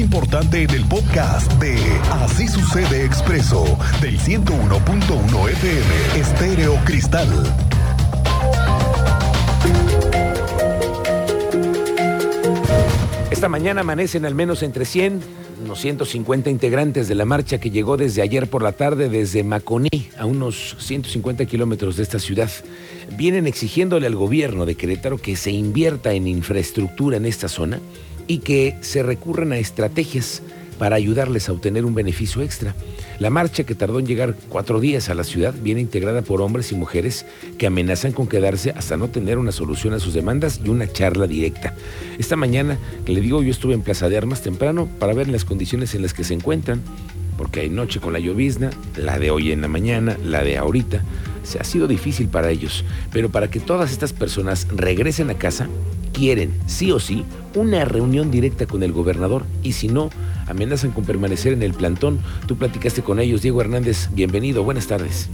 importante en el podcast de Así sucede expreso del 101.1 FM Estéreo Cristal. Esta mañana amanecen al menos entre 100, unos 150 integrantes de la marcha que llegó desde ayer por la tarde desde Maconí, a unos 150 kilómetros de esta ciudad. Vienen exigiéndole al gobierno de Querétaro que se invierta en infraestructura en esta zona y que se recurran a estrategias para ayudarles a obtener un beneficio extra. La marcha que tardó en llegar cuatro días a la ciudad viene integrada por hombres y mujeres que amenazan con quedarse hasta no tener una solución a sus demandas y una charla directa. Esta mañana, le digo, yo estuve en Plaza de Armas temprano para ver las condiciones en las que se encuentran, porque hay noche con la llovizna, la de hoy en la mañana, la de ahorita. Se ha sido difícil para ellos, pero para que todas estas personas regresen a casa, quieren, sí o sí, una reunión directa con el gobernador y si no, amenazan con permanecer en el plantón. Tú platicaste con ellos, Diego Hernández, bienvenido, buenas tardes.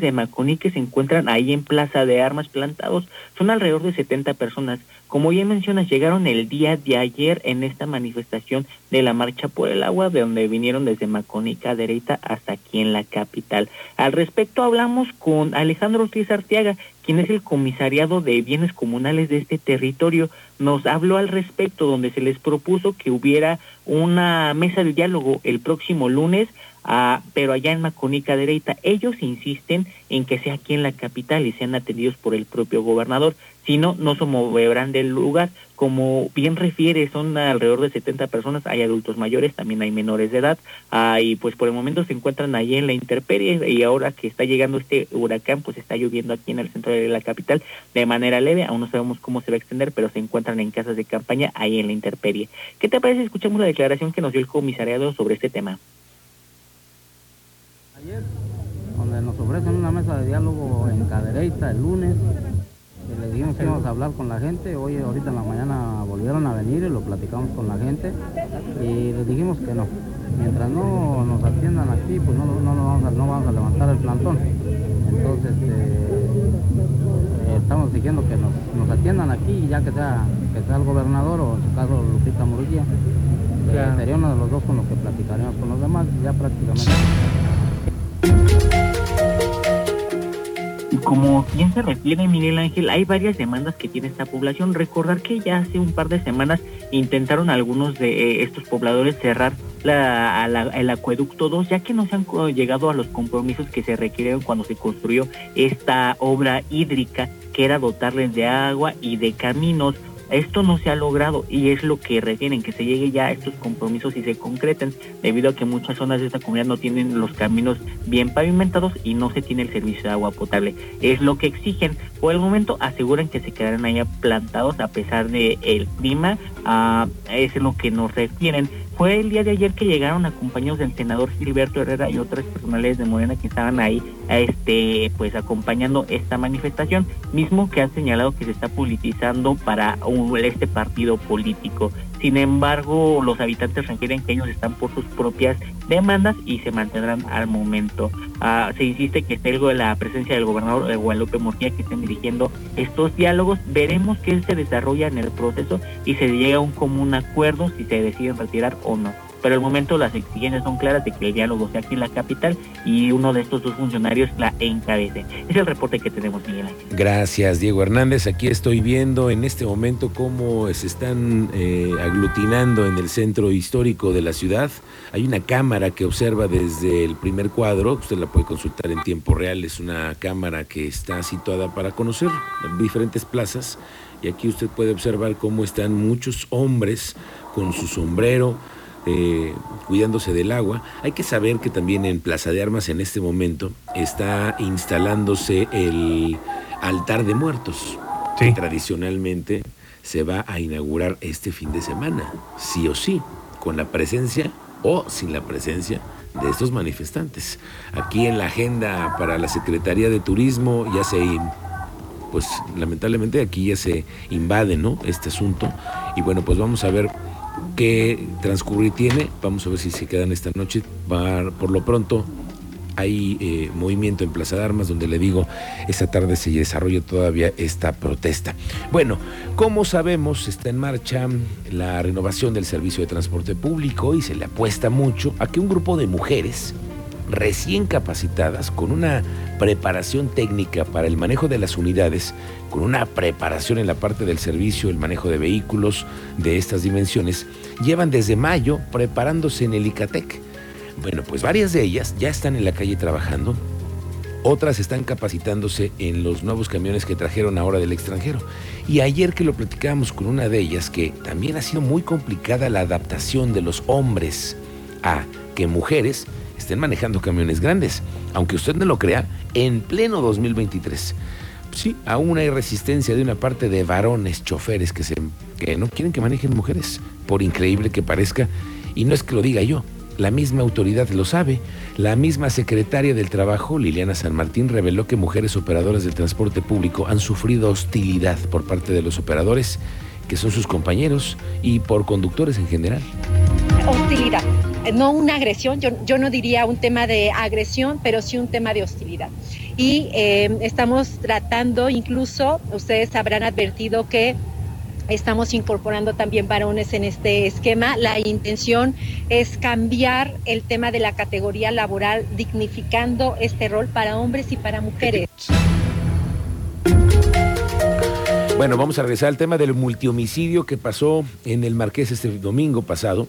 De Maconí que se encuentran ahí en Plaza de Armas plantados. Son alrededor de 70 personas. Como ya mencionas, llegaron el día de ayer en esta manifestación de la Marcha por el Agua, de donde vinieron desde Maconí Cadereyta hasta aquí en la capital. Al respecto hablamos con Alejandro Ortiz Arteaga, quien es el comisariado de bienes comunales de este territorio. Nos habló al respecto, donde se les propuso que hubiera una mesa de diálogo el próximo lunes pero allá en Maconica Dereita ellos insisten en que sea aquí en la capital y sean atendidos por el propio gobernador, si no, se moverán del lugar. Como bien refiere, son alrededor de 70 personas, hay adultos mayores, también hay menores de edad, ah, y pues por el momento se encuentran allí en la intemperie y ahora que está llegando este huracán, pues está lloviendo aquí en el centro de la capital de manera leve, aún no sabemos cómo se va a extender, pero se encuentran en casas de campaña ahí en la intemperie. ¿Qué te parece? Escuchamos la declaración que nos dio el comisariado sobre este tema donde nos ofrecen una mesa de diálogo en Cadereyta el lunes. Le dijimos que íbamos a hablar con la gente. Hoy, ahorita en la mañana volvieron a venir y lo platicamos con la gente. Y les dijimos que no. Mientras no nos atiendan aquí, pues no, vamos, a, levantar el plantón. Entonces, eh, estamos diciendo que nos, atiendan aquí, ya que sea, que sea el gobernador o en su caso Lupita Murguía. Eh, sería uno de los dos con los que platicaríamos con los demás, ya prácticamente. Como bien se refiere Miguel Ángel, hay varias demandas que tiene esta población. Recordar que ya hace un par de semanas intentaron algunos de eh, estos pobladores cerrar el acueducto 2, ya que no se han llegado a los compromisos que se requirieron cuando se construyó esta obra hídrica, que era dotarles de agua y de caminos esto no se ha logrado y es lo que refieren, que se llegue ya a estos compromisos y se concreten, debido a que muchas zonas de esta comunidad no tienen los caminos bien pavimentados y no se tiene el servicio de agua potable. Es lo que exigen. Por el momento aseguran que se quedarán allá plantados a pesar de clima, ah, es lo que nos refieren. Fue el día de ayer que llegaron acompañados del senador Gilberto Herrera y otras personales de Morena que estaban ahí este pues acompañando esta manifestación, mismo que han señalado que se está politizando para este partido político. Sin embargo, los habitantes requieren que ellos están por sus propias demandas y se mantendrán al momento. Ah, se insiste que es algo de la presencia del gobernador de Guadalupe Murcia que estén dirigiendo estos diálogos. Veremos qué se desarrolla en el proceso y se llega a un común acuerdo si se deciden retirar o no pero al momento las exigencias son claras de que el diálogo sea aquí en la capital y uno de estos dos funcionarios la encabece. Es el reporte que tenemos, Miguel Ángel. Gracias, Diego Hernández. Aquí estoy viendo en este momento cómo se están eh, aglutinando en el centro histórico de la ciudad. Hay una cámara que observa desde el primer cuadro, usted la puede consultar en tiempo real, es una cámara que está situada para conocer diferentes plazas y aquí usted puede observar cómo están muchos hombres con su sombrero, eh, cuidándose del agua. Hay que saber que también en Plaza de Armas en este momento está instalándose el altar de muertos, que tradicionalmente se va a inaugurar este fin de semana, sí o sí, con la presencia o sin la presencia de estos manifestantes. Aquí en la agenda para la Secretaría de Turismo ya se pues lamentablemente aquí ya se invade, ¿no? Este asunto. Y bueno, pues vamos a ver qué transcurrir tiene. Vamos a ver si se quedan esta noche. por lo pronto hay eh, movimiento en Plaza de Armas, donde le digo, esta tarde se desarrolla todavía esta protesta. Bueno, como sabemos, está en marcha la renovación del servicio de transporte público y se le apuesta mucho a que un grupo de mujeres recién capacitadas, con una preparación técnica para el manejo de las unidades, con una preparación en la parte del servicio, el manejo de vehículos de estas dimensiones, llevan desde mayo preparándose en el ICATEC. Bueno, pues varias de ellas ya están en la calle trabajando, otras están capacitándose en los nuevos camiones que trajeron ahora del extranjero. Y ayer que lo platicábamos con una de ellas, que también ha sido muy complicada la adaptación de los hombres a que mujeres estén manejando camiones grandes. Aunque usted no lo crea, en pleno 2023. Sí, aún hay resistencia de una parte de varones choferes que, se, que no quieren que manejen mujeres, por increíble que parezca. Y no es que lo diga yo, la misma autoridad lo sabe. La misma secretaria del Trabajo, Liliana San Martín, reveló que mujeres operadoras del transporte público han sufrido hostilidad por parte de los operadores, que son sus compañeros, y por conductores en general. Hostilidad no una agresión, yo, yo, no diría un tema de agresión, pero sí un tema de hostilidad. Y eh, estamos tratando, incluso ustedes habrán advertido que estamos incorporando también varones en este esquema. La intención es cambiar el tema de la categoría laboral, dignificando este rol para hombres y para mujeres. Bueno, vamos a regresar al tema del multihomicidio que pasó en el Marqués este domingo pasado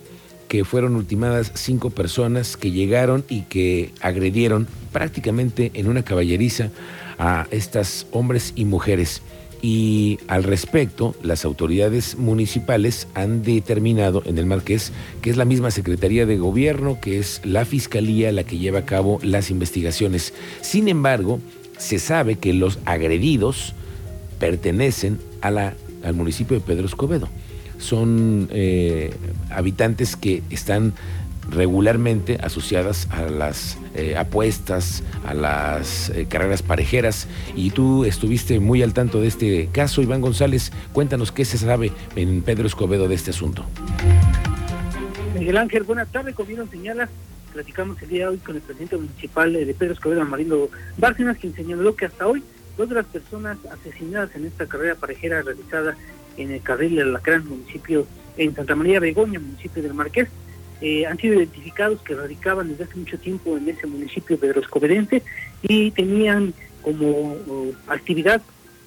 que fueron ultimadas cinco personas que llegaron y que agredieron prácticamente en una caballeriza a estas hombres y mujeres. Y al respecto, las autoridades municipales han determinado en el Marqués que es la misma Secretaría de Gobierno, que es la Fiscalía la que lleva a cabo las investigaciones. Sin embargo, se sabe que los agredidos pertenecen a la, al municipio de Pedro Escobedo son eh, habitantes que están regularmente asociadas a las eh, apuestas, a las eh, carreras parejeras. Y tú estuviste muy al tanto de este caso, Iván González. Cuéntanos qué se sabe en Pedro Escobedo de este asunto. Miguel Ángel, buenas tardes. Como bien señalas, platicamos el día hoy con el presidente municipal de Pedro Escobedo, Marindo Bárcenas, quien señaló que hasta hoy dos de las personas asesinadas en esta carrera parejera realizada en el carril del Alacrán, municipio en Santa María Begoña, municipio del Marqués. Eh, han sido identificados que radicaban desde hace mucho tiempo en ese municipio pedroscovedense y tenían como actividad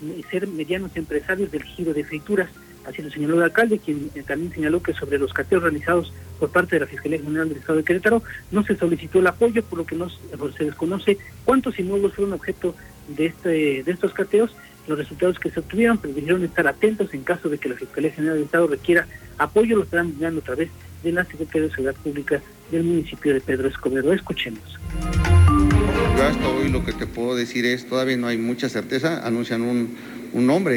eh, ser medianos empresarios del giro de frituras. Así lo señaló el alcalde, quien eh, también señaló que sobre los cateos realizados por parte de la Fiscalía General del Estado de Querétaro no se solicitó el apoyo, por lo que no se desconoce cuántos inmuebles fueron objeto de, este, de estos cateos los resultados que se obtuvieron, pero estar atentos en caso de que la Fiscalía General del Estado requiera apoyo, lo estarán enviando a través de la Secretaría de Seguridad Pública del municipio de Pedro Escobedo. Escuchemos. Yo hasta hoy lo que te puedo decir es, todavía no hay mucha certeza, anuncian un, un nombre,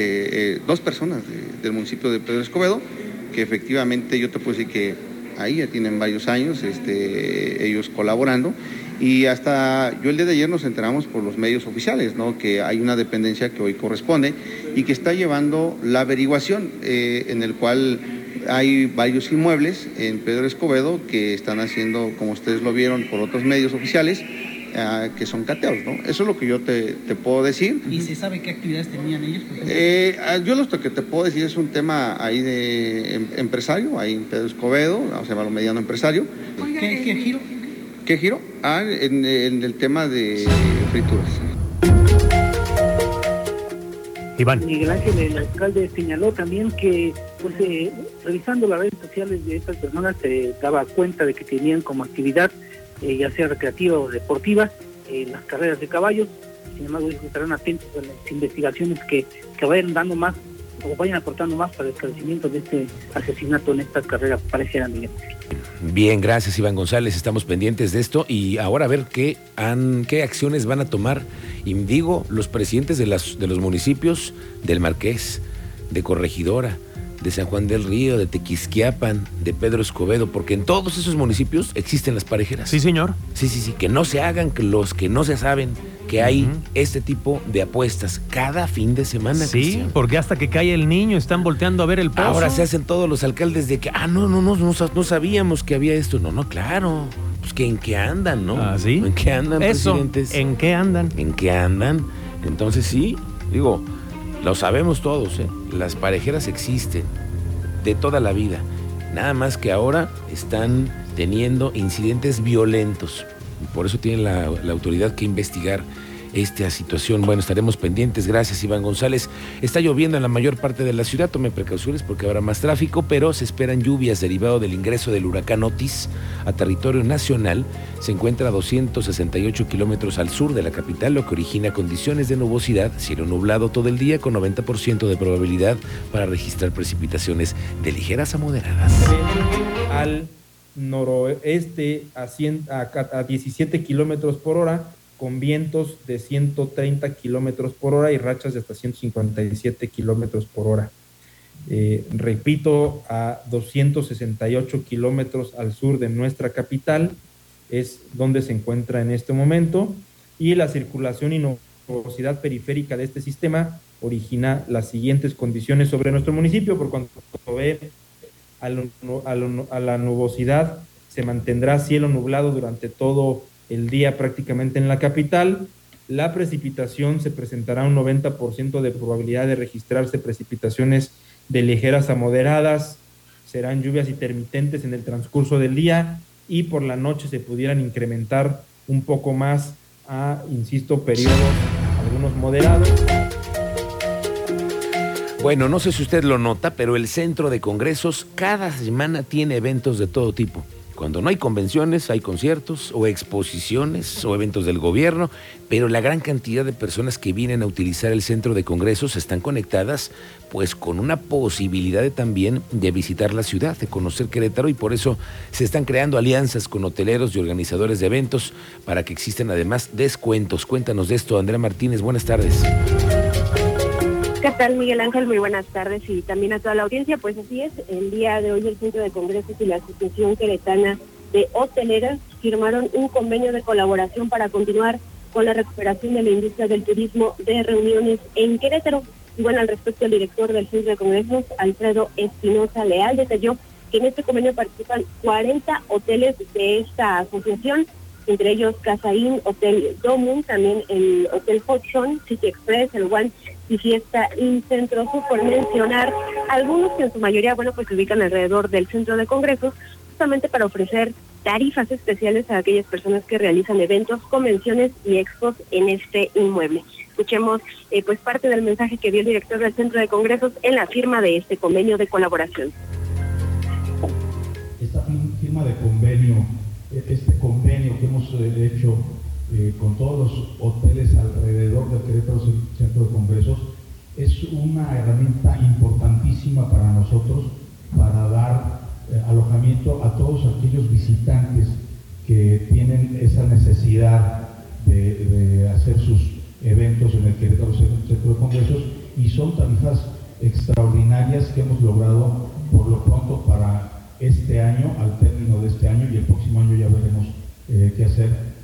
eh, dos personas del municipio de Pedro Escobedo, que efectivamente yo te puedo decir que ahí ya tienen varios años este, ellos colaborando y hasta yo el día de ayer nos enteramos por los medios oficiales, ¿no? que hay una dependencia que hoy corresponde y que está llevando la averiguación eh, en el cual hay varios inmuebles en Pedro Escobedo que están haciendo, como ustedes lo vieron por otros medios oficiales, eh, que son cateos, ¿no? Eso es lo que yo te, puedo decir. ¿Y se sabe qué actividades tenían ellos? Eh, ah, yo lo que te puedo decir es un tema ahí de em, empresario, ahí en Pedro Escobedo, se llama lo mediano empresario. ¿Qué, ¿Qué, giro? ¿Qué giro? Ah, en, el tema de frituras. Iván. Miguel Ángel, el alcalde, señaló también que, pues, eh, revisando las redes sociales de estas personas, se daba cuenta de que tenían como actividad, eh, ya sea recreativa o deportiva, eh, las carreras de caballos. Sin embargo, estarán atentos a las investigaciones que, que vayan dando más o vayan aportando más para el esclarecimiento de este asesinato en esta carrera pareciera Miguel. Bien, gracias Iván González, estamos pendientes de esto y ahora a ver qué, han, qué acciones van a tomar, y digo, los presidentes de, las, de los municipios del Marqués, de Corregidora, de San Juan del Río, de Tequisquiapan, de Pedro Escobedo, porque en todos esos municipios existen las parejeras. Sí, señor. Sí, sí, sí, que no se hagan que los que no se saben que hay este tipo de apuestas cada fin de semana. Sí, porque hasta que cae el niño están volteando a ver el pozo. Ahora se hacen todos los alcaldes de que, ah, no, no, no, no, no sabíamos que había esto. No, no, claro. pues que en qué andan, ¿no? ¿Ah, sí? ¿En qué andan, Eso, presidentes? ¿en qué andan? ¿En qué andan? Entonces sí, digo, lo sabemos todos, ¿eh? Las parejeras existen de toda la vida. Nada más que ahora están teniendo incidentes violentos. Por eso tiene la, la autoridad que investigar esta situación. Bueno, estaremos pendientes. Gracias, Iván González. Está lloviendo en la mayor parte de la ciudad. Tome precauciones porque habrá más tráfico, pero se esperan lluvias derivado del ingreso del huracán Otis a territorio nacional. Se encuentra a 268 kilómetros al sur de la capital, lo que origina condiciones de nubosidad, cielo nublado todo el día con 90% de probabilidad para registrar precipitaciones de ligeras a moderadas. al noroeste a, 100 a a 17 kilómetros por hora, con vientos de 130 kilómetros por hora y rachas de hasta 157 kilómetros por hora. Eh, repito, a 268 kilómetros al sur de nuestra capital es donde se encuentra en este momento y la circulación y nubosidad periférica de este sistema origina las siguientes condiciones sobre nuestro municipio, por cuanto ve a, a la nubosidad se mantendrá cielo nublado durante todo el día prácticamente en la capital. La precipitación se presentará un 90% de probabilidad de registrarse precipitaciones de ligeras a moderadas. Serán lluvias intermitentes en el transcurso del día y por la noche se pudieran incrementar un poco más a, insisto, periodos algunos moderados. Bueno, no sé si usted lo nota, pero el centro de congresos cada semana tiene eventos de todo tipo. Cuando no hay convenciones, hay conciertos o exposiciones o eventos del gobierno, pero la gran cantidad de personas que vienen a utilizar el centro de congresos están conectadas pues con una posibilidad de también de visitar la ciudad, de conocer Querétaro y por eso se están creando alianzas con hoteleros y organizadores de eventos para que existan además descuentos. Cuéntanos de esto, Andrea Martínez, buenas tardes. ¿Qué tal, Miguel Ángel? Muy buenas tardes y también a toda la audiencia. Pues así es, el día de hoy el Centro de Congresos y la Asociación Queretana de Hoteleras firmaron un convenio de colaboración para continuar con la recuperación de la industria del turismo de reuniones en Querétaro. Y bueno, al respecto, el director del Centro de Congresos, Alfredo Espinosa Leal, detalló que en este convenio participan 40 hoteles de esta asociación, entre ellos Casaín, Hotel Domun, también el Hotel Hudson, City Express, el One y Fiesta In Centro Sur, por mencionar algunos que en su mayoría, bueno, pues se ubican alrededor del centro de congresos, justamente para ofrecer tarifas especiales a aquellas personas que realizan eventos, convenciones y expos en este inmueble. Escuchemos eh, pues parte del mensaje que dio el director del centro de congresos en la firma de este convenio de colaboración. esta fir- firma de convenio, este convenio que hemos hecho eh, con todos los hoteles alrededor del Querétaro Cen- Centro de Congresos, es una herramienta importantísima para nosotros para dar eh, alojamiento a todos aquellos visitantes que tienen esa necesidad de, hacer sus eventos en el Querétaro Cen- Centro de Congresos y son tarifas extraordinarias que hemos logrado por lo pronto para este año, al término de este año y el próximo año ya veremos eh, qué hacer.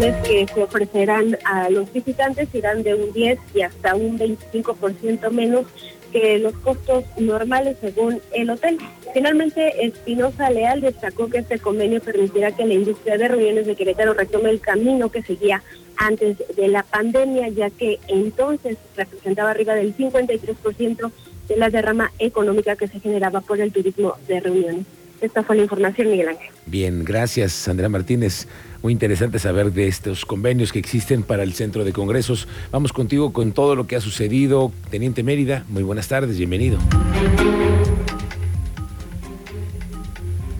Que se ofrecerán a los visitantes irán de un 10 y hasta un 25% menos que los costos normales según el hotel. Finalmente, Espinosa Leal destacó que este convenio permitirá que la industria de reuniones de Querétaro retome el camino que seguía antes de la pandemia, ya que entonces representaba arriba del 53% de la derrama económica que se generaba por el turismo de reuniones. Esta fue la información, Miguel Ángel. Bien, gracias Andrea Martínez. Muy interesante saber de estos convenios que existen para el centro de congresos. Vamos contigo con todo lo que ha sucedido. Teniente Mérida, muy buenas tardes, bienvenido.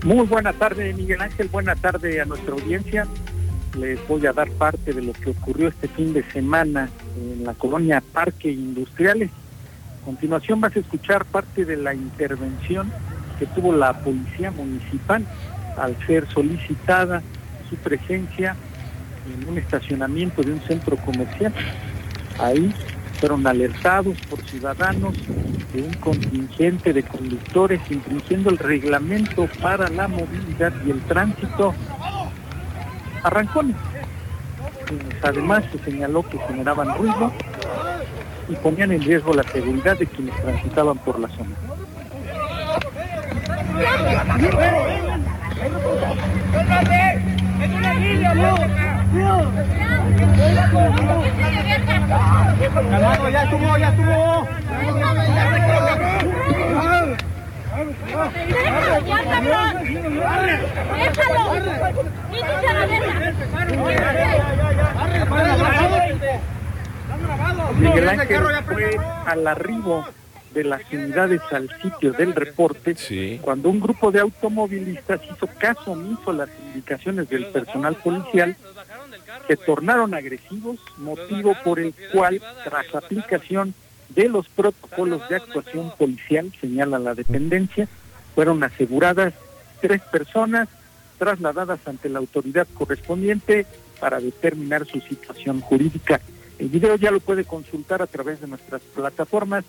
Muy buena tarde, Miguel Ángel. Buena tarde a nuestra audiencia. Les voy a dar parte de lo que ocurrió este fin de semana en la colonia Parque Industriales. A continuación vas a escuchar parte de la intervención que tuvo la policía municipal al ser solicitada su presencia en un estacionamiento de un centro comercial. Ahí fueron alertados por ciudadanos de un contingente de conductores infringiendo el reglamento para la movilidad y el tránsito. Arrancones. Quienes Además se señaló que generaban ruido y ponían en riesgo la seguridad de quienes transitaban por la zona. Ya estuvo, ya estuvo. Miguel Ángel fue al arribo de las unidades al sitio del reporte cuando un grupo de automovilistas hizo caso omiso a las indicaciones del personal policial se tornaron agresivos, motivo por el cual, tras aplicación de los protocolos de actuación policial, señala la dependencia, fueron aseguradas tres personas trasladadas ante la autoridad correspondiente para determinar su situación jurídica. El video ya lo puede consultar a través de nuestras plataformas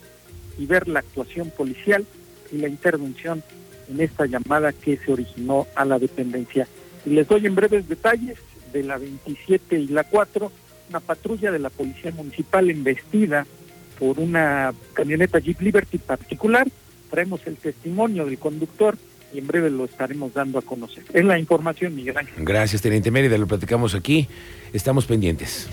y ver la actuación policial y la intervención en esta llamada que se originó a la dependencia. Y les doy en breves detalles de la 27 y la 4, una patrulla de la Policía Municipal embestida por una camioneta Jeep Liberty particular. Traemos el testimonio del conductor y en breve lo estaremos dando a conocer. Es la información, Miguel Ángel. Gracias, Teniente Mérida, lo platicamos aquí. Estamos pendientes.